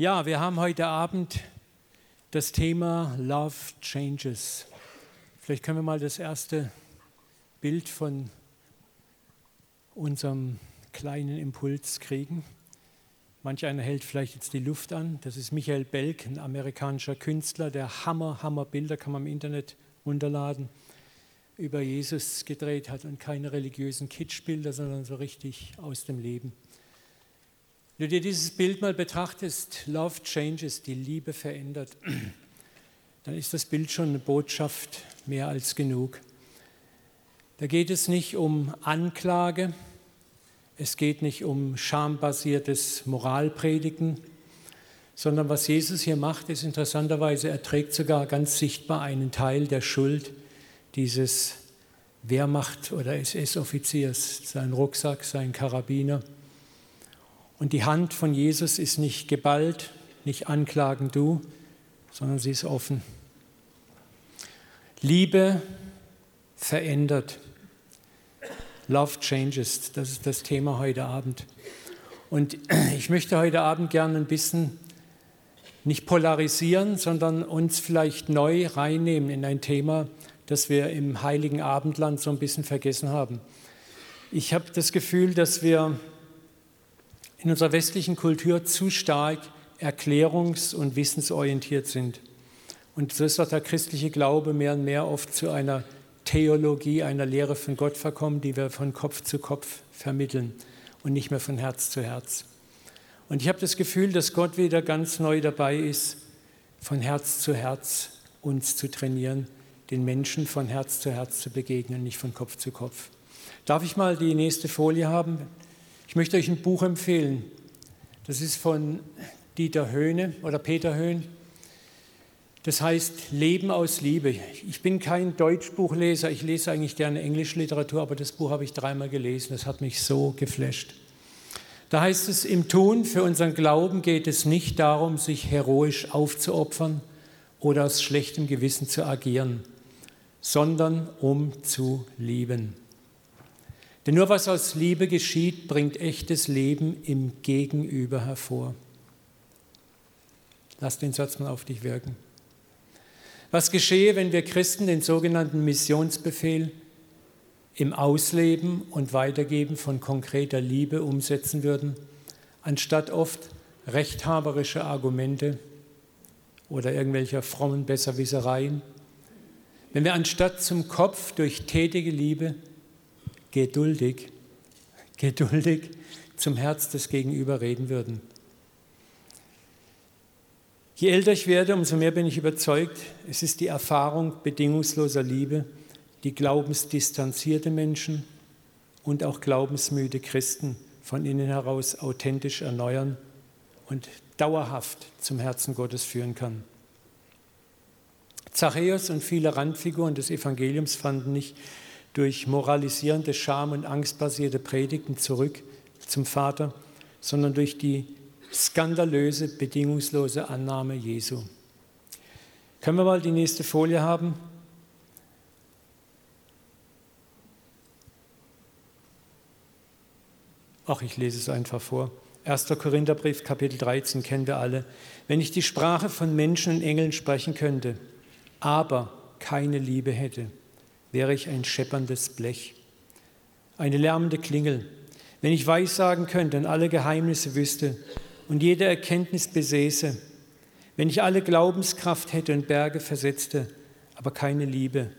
Ja, wir haben heute Abend das Thema Love Changes. Vielleicht können wir mal das erste Bild von unserem kleinen Impuls kriegen. Manch einer hält vielleicht jetzt die Luft an. Das ist Michael Belk, ein amerikanischer Künstler, der Hammer, Hammer Bilder kann man im Internet runterladen, über Jesus gedreht hat und keine religiösen Kitschbilder, sondern so richtig aus dem Leben. Wenn du dir dieses Bild mal betrachtest, Love changes, die Liebe verändert, dann ist das Bild schon eine Botschaft mehr als genug. Da geht es nicht um Anklage, es geht nicht um schambasiertes Moralpredigen, sondern was Jesus hier macht, ist interessanterweise, er trägt sogar ganz sichtbar einen Teil der Schuld dieses Wehrmacht- oder SS-Offiziers, seinen Rucksack, seinen Karabiner. Und die Hand von Jesus ist nicht geballt, nicht anklagen du, sondern sie ist offen. Liebe verändert. Love changes, das ist das Thema heute Abend. Und ich möchte heute Abend gerne ein bisschen nicht polarisieren, sondern uns vielleicht neu reinnehmen in ein Thema, das wir im heiligen Abendland so ein bisschen vergessen haben. Ich habe das Gefühl, dass wir in unserer westlichen Kultur zu stark erklärungs- und wissensorientiert sind. Und so ist auch der christliche Glaube mehr und mehr oft zu einer Theologie, einer Lehre von Gott verkommen, die wir von Kopf zu Kopf vermitteln und nicht mehr von Herz zu Herz. Und ich habe das Gefühl, dass Gott wieder ganz neu dabei ist, von Herz zu Herz uns zu trainieren, den Menschen von Herz zu Herz zu begegnen, nicht von Kopf zu Kopf. Darf ich mal die nächste Folie haben? Ich möchte euch ein Buch empfehlen. Das ist von Dieter Höhne oder Peter Höhn. Das heißt Leben aus Liebe. Ich bin kein Deutschbuchleser, ich lese eigentlich gerne Englischliteratur, aber das Buch habe ich dreimal gelesen. Das hat mich so geflasht. Da heißt es, im Tun für unseren Glauben geht es nicht darum, sich heroisch aufzuopfern oder aus schlechtem Gewissen zu agieren, sondern um zu lieben. Denn nur was aus Liebe geschieht, bringt echtes Leben im Gegenüber hervor. Lass den Satz mal auf dich wirken. Was geschehe, wenn wir Christen den sogenannten Missionsbefehl im Ausleben und Weitergeben von konkreter Liebe umsetzen würden, anstatt oft rechthaberische Argumente oder irgendwelcher frommen Besserwissereien? Wenn wir anstatt zum Kopf durch tätige Liebe geduldig, geduldig zum Herz des Gegenüber reden würden. Je älter ich werde, umso mehr bin ich überzeugt, es ist die Erfahrung bedingungsloser Liebe, die glaubensdistanzierte Menschen und auch glaubensmüde Christen von innen heraus authentisch erneuern und dauerhaft zum Herzen Gottes führen kann. Zachäus und viele Randfiguren des Evangeliums fanden nicht durch moralisierende, scham- und angstbasierte Predigten zurück zum Vater, sondern durch die skandalöse, bedingungslose Annahme Jesu. Können wir mal die nächste Folie haben? Ach, ich lese es einfach vor. 1. Korintherbrief, Kapitel 13 kennen wir alle. Wenn ich die Sprache von Menschen und Engeln sprechen könnte, aber keine Liebe hätte, wäre ich ein schepperndes Blech, eine lärmende Klingel. Wenn ich weissagen könnte und alle Geheimnisse wüsste und jede Erkenntnis besäße, wenn ich alle Glaubenskraft hätte und Berge versetzte, aber keine Liebe,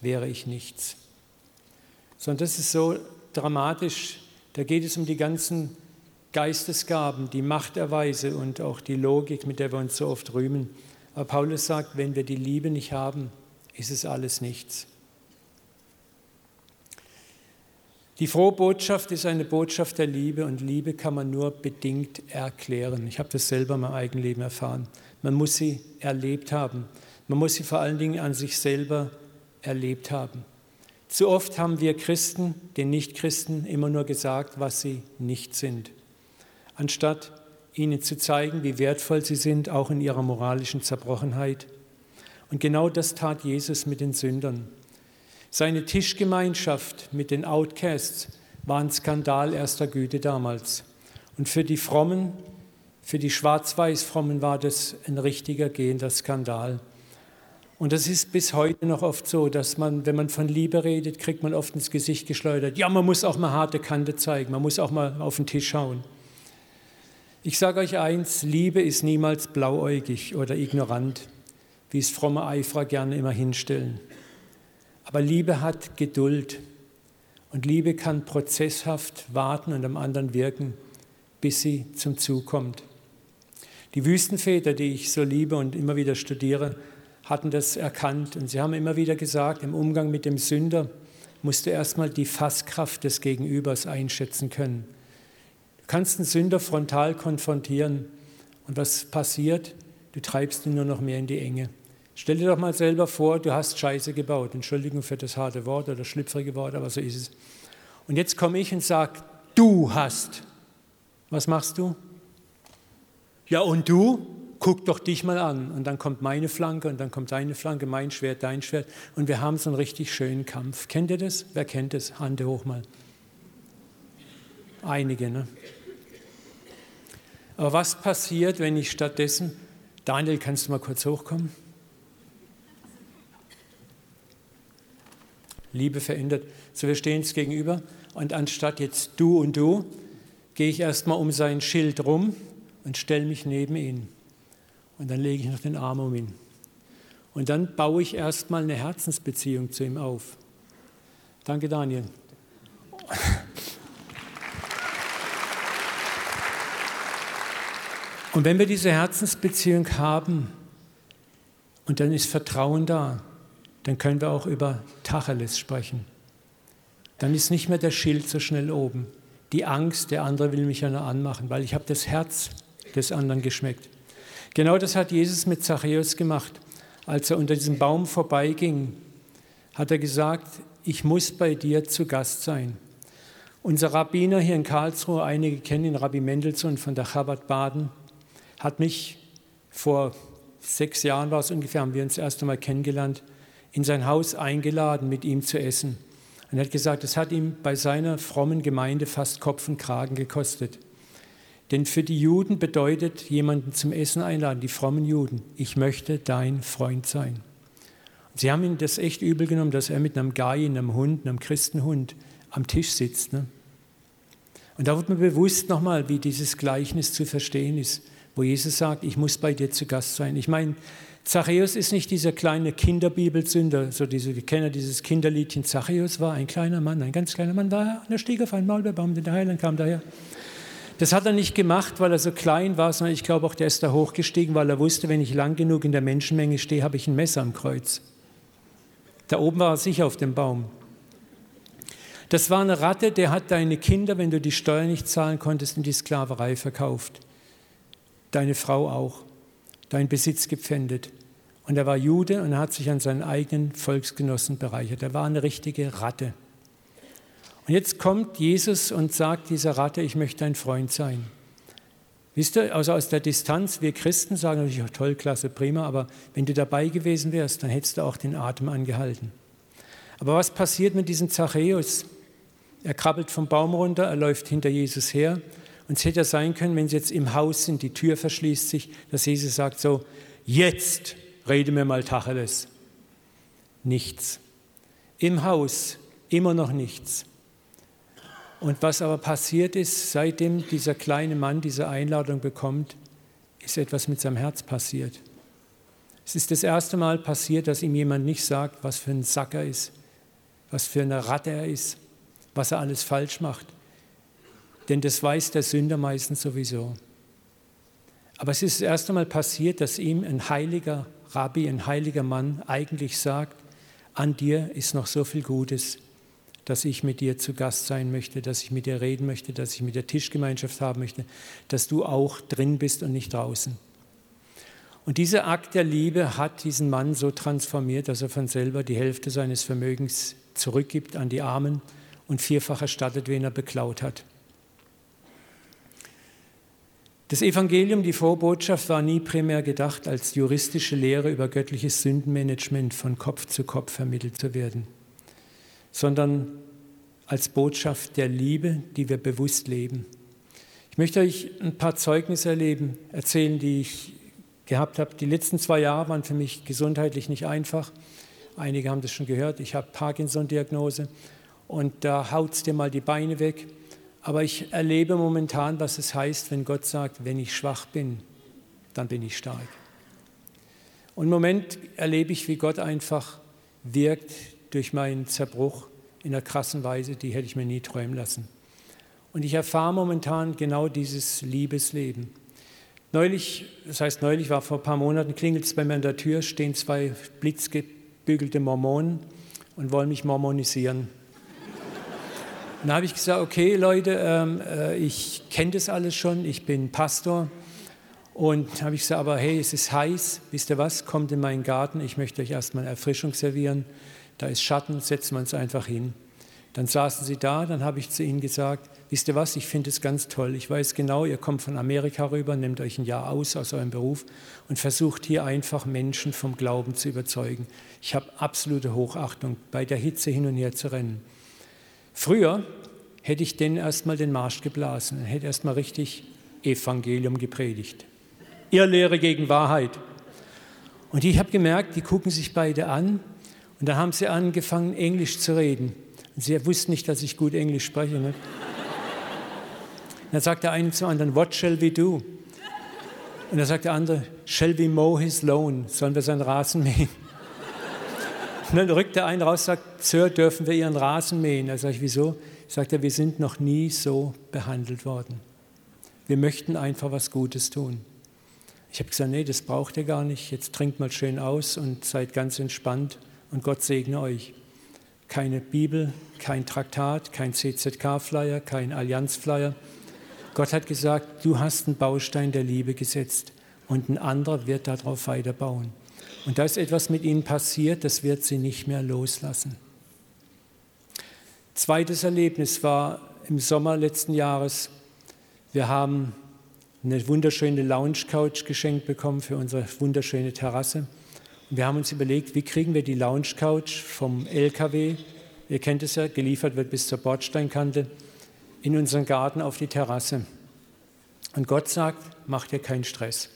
wäre ich nichts. Sondern das ist so dramatisch. Da geht es um die ganzen Geistesgaben, die Machterweise und auch die Logik, mit der wir uns so oft rühmen. Aber Paulus sagt, wenn wir die Liebe nicht haben, ist es alles nichts. Die frohe Botschaft ist eine Botschaft der Liebe und Liebe kann man nur bedingt erklären. Ich habe das selber in meinem eigenen Leben erfahren. Man muss sie erlebt haben. Man muss sie vor allen Dingen an sich selber erlebt haben. Zu oft haben wir Christen den Nichtchristen immer nur gesagt, was sie nicht sind, anstatt ihnen zu zeigen, wie wertvoll sie sind, auch in ihrer moralischen Zerbrochenheit. Und genau das tat Jesus mit den Sündern. Seine Tischgemeinschaft mit den Outcasts war ein Skandal erster Güte damals. Und für die Frommen, Für die Schwarz-Weiß-Frommen war das ein richtiger gehender Skandal. Und das ist bis heute noch oft so, dass man, wenn man von Liebe redet, kriegt man oft ins Gesicht geschleudert. Ja, man muss auch mal harte Kante zeigen, man muss auch mal auf den Tisch schauen. Ich sage euch eins, Liebe ist niemals blauäugig oder ignorant, wie es fromme Eiferer gerne immer hinstellen. Aber Liebe hat Geduld und Liebe kann prozesshaft warten und am anderen wirken, bis sie zum Zug kommt. Die Wüstenväter, die ich so liebe und immer wieder studiere, hatten das erkannt und sie haben immer wieder gesagt, im Umgang mit dem Sünder musst du erstmal die Fasskraft des Gegenübers einschätzen können. Du kannst einen Sünder frontal konfrontieren und was passiert? Du treibst ihn nur noch mehr in die Enge. Stell dir doch mal selber vor, du hast Scheiße gebaut. Entschuldigung für das harte Wort oder schlüpfrige Wort, aber so ist es. Und jetzt komme ich und sage, du hast. Was machst du? Ja, und du? guck doch dich mal an. Und dann kommt meine Flanke und dann kommt deine Flanke, mein Schwert, dein Schwert. Und wir haben so einen richtig schönen Kampf. Kennt ihr das? Wer kennt das? Hand hoch mal. Einige, ne? Aber was passiert, wenn ich stattdessen, Daniel, kannst du mal kurz hochkommen? Liebe verändert. So, wir stehen uns gegenüber und anstatt jetzt du und du, gehe ich erstmal um sein Schild rum und stelle mich neben ihn. Und dann lege ich noch den Arm um ihn. Und dann baue ich erstmal eine Herzensbeziehung zu ihm auf. Danke, Daniel. Und wenn wir diese Herzensbeziehung haben und dann ist Vertrauen da, dann können wir auch über Tacheles sprechen. Dann ist nicht mehr der Schild so schnell oben. Die Angst, der andere will mich ja noch anmachen, weil ich habe das Herz des anderen geschmeckt. Genau das hat Jesus mit Zachäus gemacht. Als er unter diesem Baum vorbeiging, hat er gesagt, ich muss bei dir zu Gast sein. Unser Rabbiner hier in Karlsruhe, einige kennen ihn, Rabbi Mendelssohn von der Chabad Baden, hat mich vor sechs Jahren war es ungefähr, haben wir uns das erste Mal kennengelernt, in sein Haus eingeladen, mit ihm zu essen. Und er hat gesagt, es hat ihm bei seiner frommen Gemeinde fast Kopf und Kragen gekostet. Denn für die Juden bedeutet jemanden zum Essen einladen, die frommen Juden, ich möchte dein Freund sein. Und sie haben ihm das echt übel genommen, dass er mit einem Gai, einem Hund, einem Christenhund am Tisch sitzt. Ne? Und da wird mir bewusst nochmal, wie dieses Gleichnis zu verstehen ist, wo Jesus sagt, ich muss bei dir zu Gast sein. Ich meine, Zachäus ist nicht dieser kleine Kinderbibelsünder, so diese, wir kennen dieses Kinderliedchen. Zachäus war ein kleiner Mann, ein ganz kleiner Mann, war er, und er stieg auf einen Maulbeerbaum, denn der Heiland kam daher. Das hat er nicht gemacht, weil er so klein war, sondern ich glaube auch, der ist da hochgestiegen, weil er wusste, wenn ich lang genug in der Menschenmenge stehe, habe ich ein Messer am Kreuz. Da oben war er sicher auf dem Baum. Das war eine Ratte, der hat deine Kinder, wenn du die Steuer nicht zahlen konntest, in die Sklaverei verkauft. Deine Frau auch. Dein Besitz gepfändet. Und er war Jude und hat sich an seinen eigenen Volksgenossen bereichert. Er war eine richtige Ratte. Und jetzt kommt Jesus und sagt dieser Ratte, ich möchte dein Freund sein. Wisst ihr, also aus der Distanz, wir Christen sagen natürlich, oh, toll, klasse, prima, aber wenn du dabei gewesen wärst, dann hättest du auch den Atem angehalten. Aber was passiert mit diesem Zachäus? Er krabbelt vom Baum runter, er läuft hinter Jesus her. Und es hätte ja sein können, wenn sie jetzt im Haus sind, die Tür verschließt sich, dass Jesus sagt so, jetzt rede mir mal Tacheles. Nichts. Im Haus immer noch nichts. Und was aber passiert ist, seitdem dieser kleine Mann diese Einladung bekommt, ist etwas mit seinem Herz passiert. Es ist das erste Mal passiert, dass ihm jemand nicht sagt, was für ein Sack er ist, was für eine Ratte er ist, was er alles falsch macht. Denn das weiß der Sünder meistens sowieso. Aber es ist das erste Mal passiert, dass ihm ein heiliger Rabbi, ein heiliger Mann eigentlich sagt, an dir ist noch so viel Gutes dass ich mit dir zu Gast sein möchte, dass ich mit dir reden möchte, dass ich mit dir Tischgemeinschaft haben möchte, dass du auch drin bist und nicht draußen. Und dieser Akt der Liebe hat diesen Mann so transformiert, dass er von selber die Hälfte seines Vermögens zurückgibt an die Armen und vierfach erstattet, wen er beklaut hat. Das Evangelium, die Vorbotschaft, war nie primär gedacht, als juristische Lehre über göttliches Sündenmanagement von Kopf zu Kopf vermittelt zu werden sondern als Botschaft der Liebe, die wir bewusst leben. Ich möchte euch ein paar Zeugnisse erleben, erzählen, die ich gehabt habe. Die letzten zwei Jahre waren für mich gesundheitlich nicht einfach. Einige haben das schon gehört. Ich habe Parkinson-Diagnose und da haut es dir mal die Beine weg. Aber ich erlebe momentan, was es heißt, wenn Gott sagt, wenn ich schwach bin, dann bin ich stark. Und im Moment erlebe ich, wie Gott einfach wirkt durch meinen Zerbruch in einer krassen Weise, die hätte ich mir nie träumen lassen. Und ich erfahre momentan genau dieses Liebesleben. Neulich, das heißt neulich, war vor ein paar Monaten, klingelt es bei mir an der Tür, stehen zwei blitzgebügelte Mormonen und wollen mich mormonisieren. Und da habe ich gesagt, okay Leute, ähm, äh, ich kenne das alles schon, ich bin Pastor. Und habe ich gesagt, aber hey, es ist heiß, wisst ihr was, kommt in meinen Garten, ich möchte euch erstmal Erfrischung servieren. Da ist Schatten, setzen wir uns einfach hin. Dann saßen sie da, dann habe ich zu ihnen gesagt, wisst ihr was, ich finde es ganz toll. Ich weiß genau, ihr kommt von Amerika rüber, nehmt euch ein Jahr aus aus eurem Beruf und versucht hier einfach Menschen vom Glauben zu überzeugen. Ich habe absolute Hochachtung, bei der Hitze hin und her zu rennen. Früher hätte ich denen erstmal den Marsch geblasen, hätte erstmal richtig Evangelium gepredigt. Irrlehre gegen Wahrheit. Und ich habe gemerkt, die gucken sich beide an und da haben sie angefangen, Englisch zu reden. Und sie wussten nicht, dass ich gut Englisch spreche. Ne? Dann sagt der eine zum anderen, what shall we do? Und dann sagt der andere, shall we mow his lawn? Sollen wir seinen Rasen mähen? Und dann rückt der eine raus und sagt, Sir, dürfen wir Ihren Rasen mähen? Da sage ich, wieso? Sagt er, wir sind noch nie so behandelt worden. Wir möchten einfach was Gutes tun. Ich habe gesagt, nee, das braucht ihr gar nicht. Jetzt trinkt mal schön aus und seid ganz entspannt und Gott segne euch. Keine Bibel, kein Traktat, kein CZK-Flyer, kein Allianz-Flyer. Gott hat gesagt, du hast einen Baustein der Liebe gesetzt und ein anderer wird darauf weiterbauen. Und da ist etwas mit ihnen passiert, das wird sie nicht mehr loslassen. Zweites Erlebnis war im Sommer letzten Jahres. Wir haben eine wunderschöne Lounge-Couch geschenkt bekommen für unsere wunderschöne Terrasse. Und wir haben uns überlegt, wie kriegen wir die Lounge-Couch vom LKW, ihr kennt es ja, geliefert wird bis zur Bordsteinkante, in unseren Garten auf die Terrasse. Und Gott sagt, mach dir keinen Stress.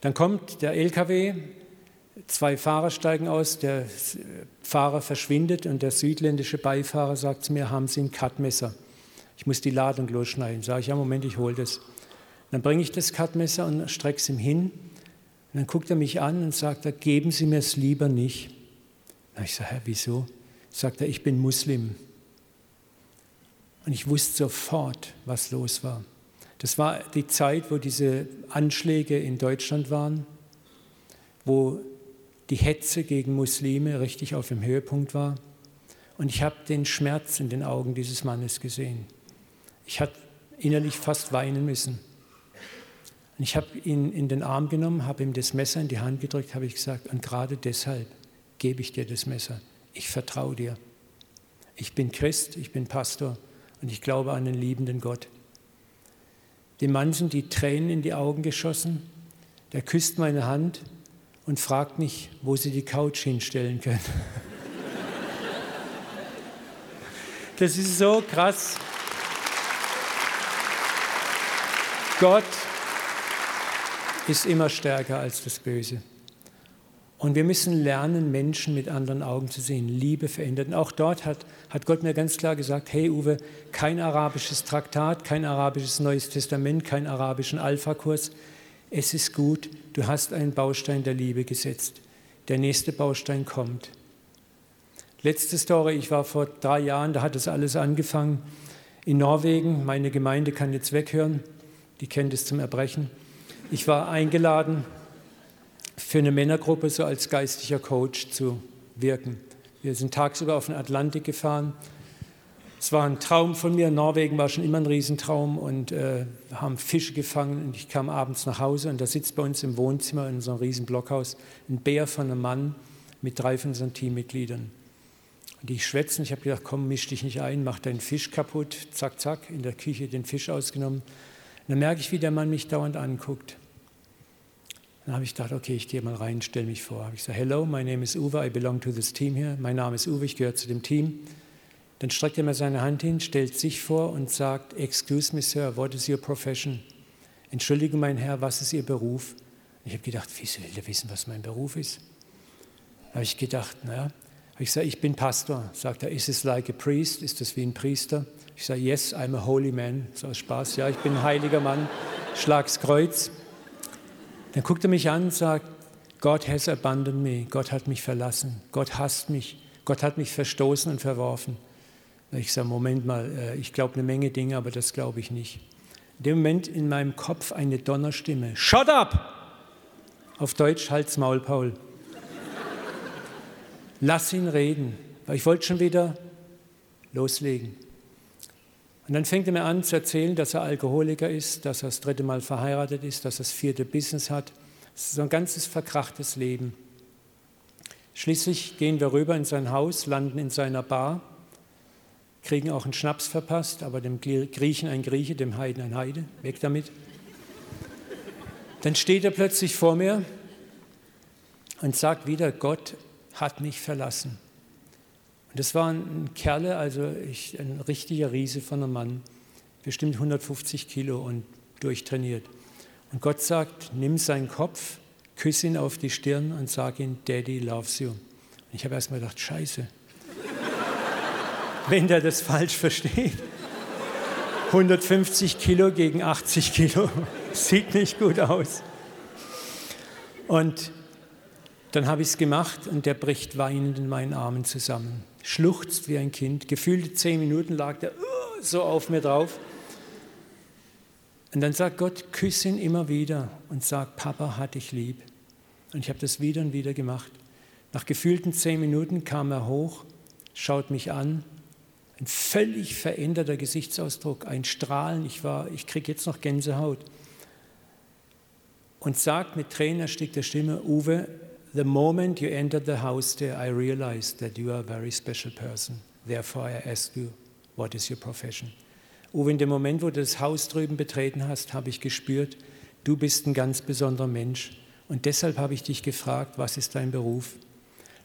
Dann kommt der LKW, Zwei Fahrer steigen aus, der Fahrer verschwindet und der südländische Beifahrer sagt zu mir, haben Sie ein Cutmesser? Ich muss die Ladung losschneiden. Sage ich, ja, Moment, ich hole das. Dann bringe ich das Cutmesser und strecke es ihm hin. Und dann guckt er mich an und sagt, geben Sie mir es lieber nicht. Und ich sage, wieso? Sagt er, ich bin Muslim. Und ich wusste sofort, was los war. Das war die Zeit, wo diese Anschläge in Deutschland waren, wo die Hetze gegen Muslime richtig auf dem Höhepunkt war. Und ich habe den Schmerz in den Augen dieses Mannes gesehen. Ich habe innerlich fast weinen müssen. Und ich habe ihn in den Arm genommen, habe ihm das Messer in die Hand gedrückt, habe ich gesagt, und gerade deshalb gebe ich dir das Messer. Ich vertraue dir. Ich bin Christ, ich bin Pastor und ich glaube an den liebenden Gott. Dem Mann sind die Tränen in die Augen geschossen. Der küsst meine Hand und fragt mich, wo sie die Couch hinstellen können. Das ist so krass. Gott ist immer stärker als das Böse. Und wir müssen lernen, Menschen mit anderen Augen zu sehen. Liebe verändert. Und auch dort hat, hat Gott mir ganz klar gesagt, hey Uwe, kein arabisches Traktat, kein arabisches Neues Testament, keinen arabischen Alpha-Kurs es ist gut, du hast einen Baustein der Liebe gesetzt. Der nächste Baustein kommt. Letzte Story, ich war vor drei Jahren, da hat das alles angefangen, in Norwegen. Meine Gemeinde kann jetzt weghören, die kennt es zum Erbrechen. Ich war eingeladen, für eine Männergruppe so als geistlicher Coach zu wirken. Wir sind tagsüber auf den Atlantik gefahren es war ein Traum von mir. Norwegen war schon immer ein Riesentraum und äh, haben Fische gefangen und ich kam abends nach Hause und da sitzt bei uns im Wohnzimmer in so einem riesen Blockhaus ein Bär von einem Mann mit drei von unseren Teammitgliedern. Und die schwätzen. Ich habe gedacht, komm, misch dich nicht ein, mach deinen Fisch kaputt. Zack, zack, in der Küche den Fisch ausgenommen. Und dann merke ich, wie der Mann mich dauernd anguckt. Dann habe ich gedacht, okay, ich gehe mal rein, stelle mich vor. Habe ich gesagt, hello, my name is Uwe, I belong to this team here. Mein Name ist Uwe, ich gehöre zu dem Team Dann streckt er mir seine Hand hin, stellt sich vor und sagt, Excuse me, Sir, what is your profession? Entschuldige, mein Herr, was ist Ihr Beruf? Ich habe gedacht, wieso will er wissen, was mein Beruf ist? Habe ich gedacht, naja, habe ich gesagt, ich bin Pastor. Sagt er, is it like a priest? Ist das wie ein Priester? Ich sage, yes, I'm a holy man. So aus Spaß, ja, ich bin ein heiliger Mann. Schlag's Kreuz. Dann guckt er mich an und sagt, God has abandoned me. Gott hat mich verlassen. Gott hasst mich. Gott hat mich verstoßen und verworfen. Ich sage, Moment mal, äh, ich glaube eine Menge Dinge, aber das glaube ich nicht. In dem Moment in meinem Kopf eine Donnerstimme. Shut up! Auf Deutsch, halt's Maul, Paul. Lass ihn reden, weil ich wollte schon wieder loslegen. Und dann fängt er mir an zu erzählen, dass er Alkoholiker ist, dass er das dritte Mal verheiratet ist, dass er das vierte Business hat. Das ist so ein ganzes verkrachtes Leben. Schließlich gehen wir rüber in sein Haus, landen in seiner Bar kriegen auch einen Schnaps verpasst, aber dem Griechen ein Grieche, dem Heiden ein Heide, weg damit. Dann steht er plötzlich vor mir und sagt wieder, Gott hat mich verlassen. Und das war ein Kerle, also ich, ein richtiger Riese von einem Mann, bestimmt 150 Kilo und durchtrainiert. Und Gott sagt, nimm seinen Kopf, küss ihn auf die Stirn und sag ihm, Daddy loves you. Und ich habe erst mal gedacht, scheiße, wenn der das falsch versteht. 150 Kilo gegen 80 Kilo, sieht nicht gut aus. Und dann habe ich es gemacht und der bricht weinend in meinen Armen zusammen, schluchzt wie ein Kind. Gefühlte zehn Minuten lag der uh, so auf mir drauf. Und dann sagt Gott, küsse ihn immer wieder und sagt, Papa hat dich lieb. Und ich habe das wieder und wieder gemacht. Nach gefühlten zehn Minuten kam er hoch, schaut mich an ein völlig veränderter Gesichtsausdruck, ein Strahlen. Ich, ich kriege jetzt noch Gänsehaut. Und sagt mit tränenerstickter Stimme, Uwe, the moment you entered the house there, I realized that you are a very special person. Therefore I ask you, what is your profession? Uwe, in dem Moment, wo du das Haus drüben betreten hast, habe ich gespürt, du bist ein ganz besonderer Mensch. Und deshalb habe ich dich gefragt, was ist dein Beruf?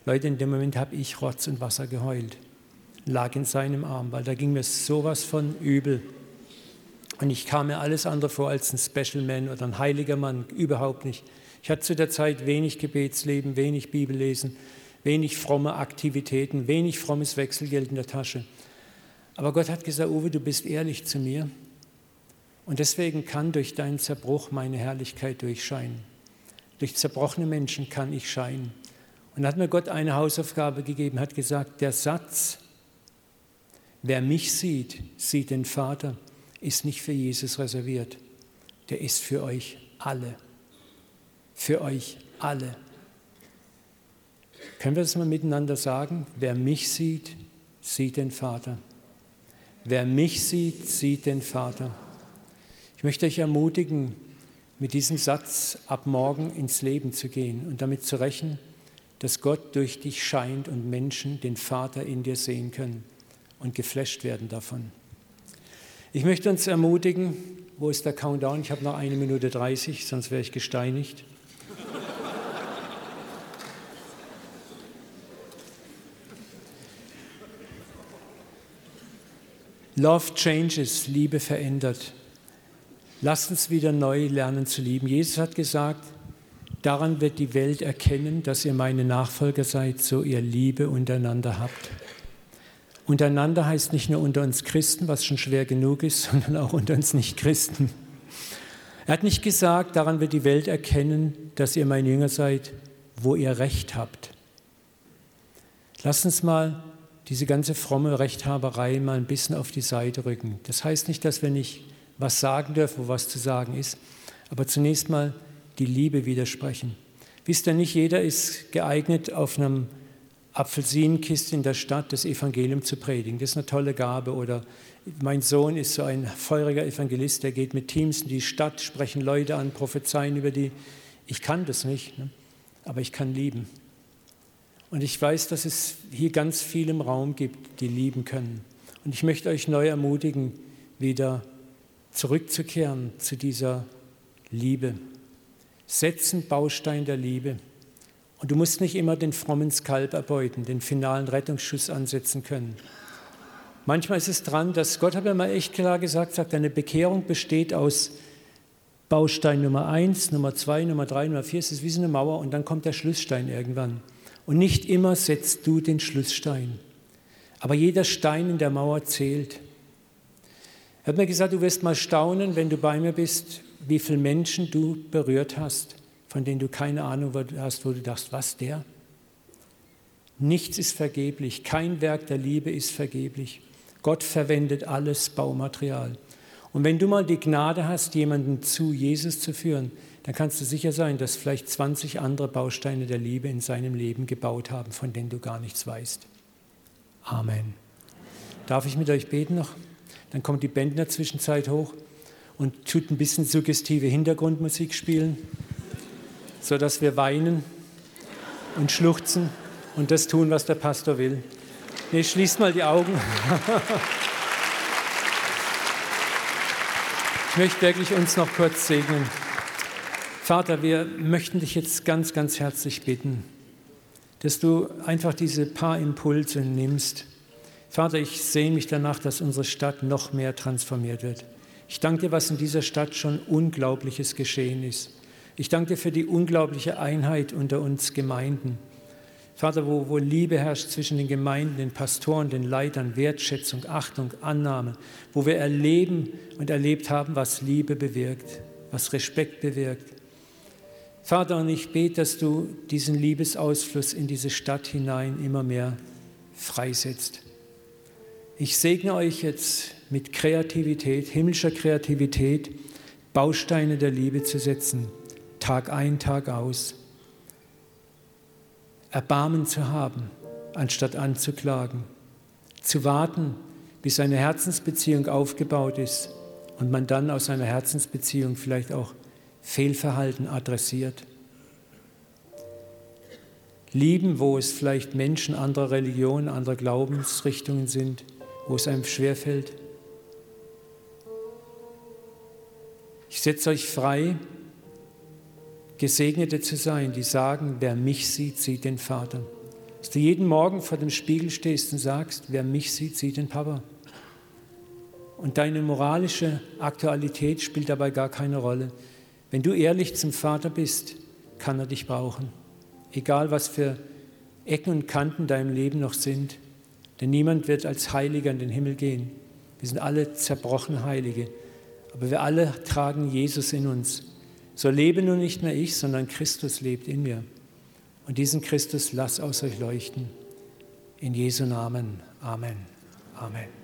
Leute, in dem Moment habe ich Rotz und Wasser geheult lag in seinem Arm, weil da ging mir sowas von übel. Und ich kam mir alles andere vor als ein Special Man oder ein heiliger Mann, überhaupt nicht. Ich hatte zu der Zeit wenig Gebetsleben, wenig Bibellesen, wenig fromme Aktivitäten, wenig frommes Wechselgeld in der Tasche. Aber Gott hat gesagt, Uwe, du bist ehrlich zu mir. Und deswegen kann durch deinen Zerbruch meine Herrlichkeit durchscheinen. Durch zerbrochene Menschen kann ich scheinen. Und hat mir Gott eine Hausaufgabe gegeben, hat gesagt, der Satz, Wer mich sieht, sieht den Vater, ist nicht für Jesus reserviert. Der ist für euch alle. Für euch alle. Können wir das mal miteinander sagen? Wer mich sieht, sieht den Vater. Wer mich sieht, sieht den Vater. Ich möchte euch ermutigen, mit diesem Satz ab morgen ins Leben zu gehen und damit zu rechnen, dass Gott durch dich scheint und Menschen den Vater in dir sehen können und geflasht werden davon. Ich möchte uns ermutigen, wo ist der Countdown? Ich habe noch eine Minute 30, sonst wäre ich gesteinigt. Love changes, Liebe verändert. Lasst uns wieder neu lernen zu lieben. Jesus hat gesagt, daran wird die Welt erkennen, dass ihr meine Nachfolger seid, so ihr Liebe untereinander habt. Untereinander heißt nicht nur unter uns Christen, was schon schwer genug ist, sondern auch unter uns Nicht-Christen. Er hat nicht gesagt, daran wird die Welt erkennen, dass ihr mein Jünger seid, wo ihr Recht habt. Lass uns mal diese ganze fromme Rechthaberei mal ein bisschen auf die Seite rücken. Das heißt nicht, dass wir nicht was sagen dürfen, wo was zu sagen ist, aber zunächst mal die Liebe widersprechen. Wisst ihr, nicht jeder ist geeignet, auf einem Apfelsinenkiste in der Stadt das Evangelium zu predigen. Das ist eine tolle Gabe. Oder mein Sohn ist so ein feuriger Evangelist, der geht mit Teams in die Stadt, sprechen Leute an, prophezeien über die. Ich kann das nicht, ne? aber ich kann lieben. Und ich weiß, dass es hier ganz viel im Raum gibt, die lieben können. Und ich möchte euch neu ermutigen, wieder zurückzukehren zu dieser Liebe. Setzen Baustein der Liebe. Und du musst nicht immer den frommen Skalp erbeuten, den finalen Rettungsschuss ansetzen können. Manchmal ist es dran, dass Gott hat mir mal echt klar gesagt, sagt, eine Bekehrung besteht aus Baustein Nummer eins, Nummer zwei, Nummer drei, Nummer vier. Es ist wie so eine Mauer und dann kommt der Schlussstein irgendwann. Und nicht immer setzt du den Schlussstein. Aber jeder Stein in der Mauer zählt. Er hat mir gesagt, du wirst mal staunen, wenn du bei mir bist, wie viele Menschen du berührt hast, von denen du keine Ahnung hast, wo du dachtest, was der? Nichts ist vergeblich, kein Werk der Liebe ist vergeblich. Gott verwendet alles Baumaterial. Und wenn du mal die Gnade hast, jemanden zu Jesus zu führen, dann kannst du sicher sein, dass vielleicht 20 andere Bausteine der Liebe in seinem Leben gebaut haben, von denen du gar nichts weißt. Amen. Darf ich mit euch beten noch? Dann kommt die Band in der Zwischenzeit hoch und tut ein bisschen suggestive Hintergrundmusik spielen, sodass wir weinen und schluchzen und das tun, was der Pastor will. Nee, schließt mal die Augen. Ich möchte wirklich uns noch kurz segnen. Vater, wir möchten dich jetzt ganz, ganz herzlich bitten, dass du einfach diese paar Impulse nimmst. Vater, ich sehne mich danach, dass unsere Stadt noch mehr transformiert wird. Ich danke dir, was in dieser Stadt schon Unglaubliches geschehen ist. Ich danke dir für die unglaubliche Einheit unter uns Gemeinden. Vater, wo, wo Liebe herrscht zwischen den Gemeinden, den Pastoren, den Leitern, Wertschätzung, Achtung, Annahme, wo wir erleben und erlebt haben, was Liebe bewirkt, was Respekt bewirkt. Vater, und ich bete, dass du diesen Liebesausfluss in diese Stadt hinein immer mehr freisetzt. Ich segne euch jetzt mit Kreativität, himmlischer Kreativität, Bausteine der Liebe zu setzen, Tag ein, Tag aus. Erbarmen zu haben, anstatt anzuklagen. Zu warten, bis eine Herzensbeziehung aufgebaut ist und man dann aus einer Herzensbeziehung vielleicht auch Fehlverhalten adressiert. Lieben, wo es vielleicht Menschen anderer Religionen, anderer Glaubensrichtungen sind, wo es einem schwerfällt. Ich setze euch frei, Gesegnete zu sein, die sagen, wer mich sieht, sieht den Vater. Dass du jeden Morgen vor dem Spiegel stehst und sagst, wer mich sieht, sieht den Papa. Und deine moralische Aktualität spielt dabei gar keine Rolle. Wenn du ehrlich zum Vater bist, kann er dich brauchen. Egal was für Ecken und Kanten deinem Leben noch sind. Denn niemand wird als Heiliger in den Himmel gehen. Wir sind alle zerbrochen Heilige. Aber wir alle tragen Jesus in uns. So lebe nun nicht mehr ich, sondern Christus lebt in mir. Und diesen Christus lass aus euch leuchten. In Jesu Namen. Amen. Amen.